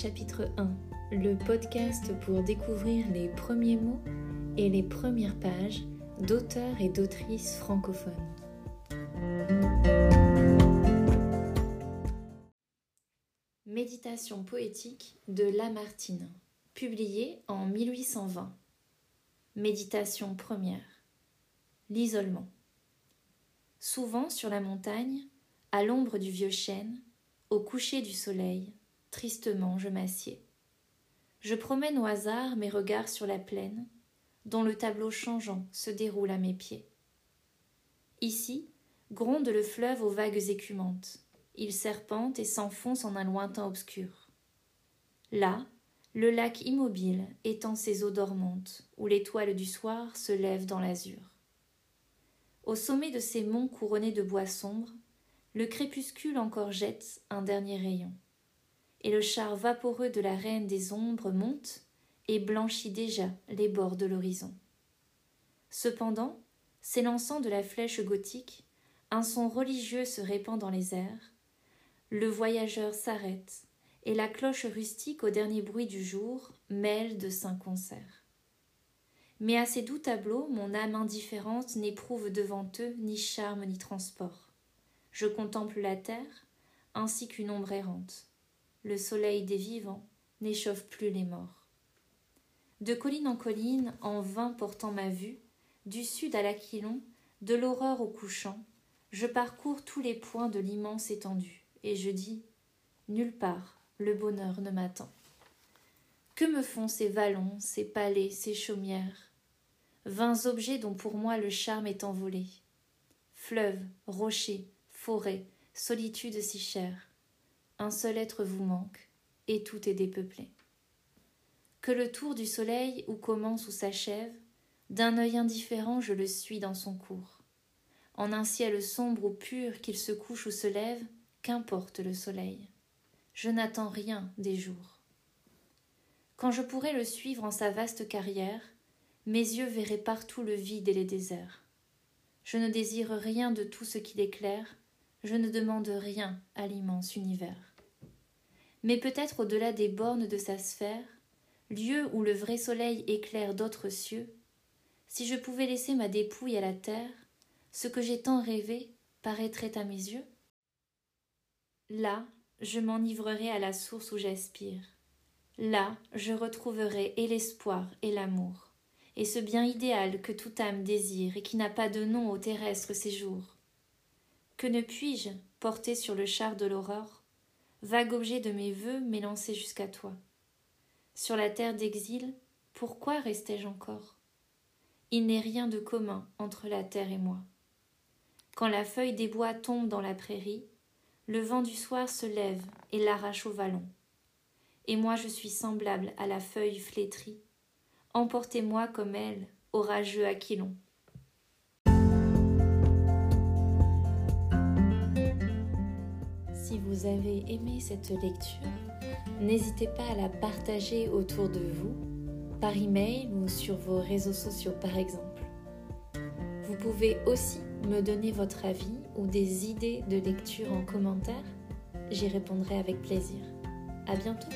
chapitre 1, le podcast pour découvrir les premiers mots et les premières pages d'auteurs et d'autrices francophones. Méditation poétique de Lamartine, publiée en 1820. Méditation première. L'isolement. Souvent sur la montagne, à l'ombre du vieux chêne, au coucher du soleil, tristement je m'assieds. Je promène au hasard mes regards sur la plaine, dont le tableau changeant se déroule à mes pieds. Ici gronde le fleuve aux vagues écumantes. Il serpente et s'enfonce en un lointain obscur. Là, le lac immobile étend ses eaux dormantes, où l'étoile du soir se lève dans l'azur. Au sommet de ces monts couronnés de bois sombres, le crépuscule encore jette un dernier rayon et le char vaporeux de la reine des ombres monte et blanchit déjà les bords de l'horizon. Cependant, s'élançant de la flèche gothique, un son religieux se répand dans les airs, le voyageur s'arrête, et la cloche rustique au dernier bruit du jour mêle de saints concerts. Mais à ces doux tableaux, mon âme indifférente n'éprouve devant eux ni charme ni transport. Je contemple la terre, ainsi qu'une ombre errante le soleil des vivants n'échauffe plus les morts. De colline en colline, en vain portant ma vue, du sud à l'aquilon, de l'aurore au couchant, je parcours tous les points de l'immense étendue, et je dis Nulle part le bonheur ne m'attend. Que me font ces vallons, ces palais, ces chaumières? Vains objets dont pour moi le charme est envolé. Fleuves, rochers, forêts, solitude si chère un seul être vous manque, et tout est dépeuplé. Que le tour du soleil où commence ou s'achève, d'un œil indifférent je le suis dans son cours. En un ciel sombre ou pur qu'il se couche ou se lève, qu'importe le soleil. Je n'attends rien des jours. Quand je pourrai le suivre en sa vaste carrière, mes yeux verraient partout le vide et les déserts. Je ne désire rien de tout ce qui l'éclaire, je ne demande rien à l'immense univers mais peut-être au-delà des bornes de sa sphère, lieu où le vrai soleil éclaire d'autres cieux, si je pouvais laisser ma dépouille à la terre, ce que j'ai tant rêvé paraîtrait à mes yeux Là, je m'enivrerai à la source où j'aspire. Là, je retrouverai et l'espoir et l'amour, et ce bien idéal que toute âme désire et qui n'a pas de nom au terrestre séjour. Que ne puis-je, porter sur le char de l'aurore, vague objet de mes vœux m'élancer jusqu'à toi. Sur la terre d'exil, pourquoi restais-je encore? Il n'est rien de commun entre la terre et moi. Quand la feuille des bois tombe dans la prairie, le vent du soir se lève et l'arrache au vallon. Et moi je suis semblable à la feuille flétrie. Emportez-moi comme elle, orageux Aquilon. Si vous avez aimé cette lecture, n'hésitez pas à la partager autour de vous, par email ou sur vos réseaux sociaux par exemple. Vous pouvez aussi me donner votre avis ou des idées de lecture en commentaire. J'y répondrai avec plaisir. À bientôt!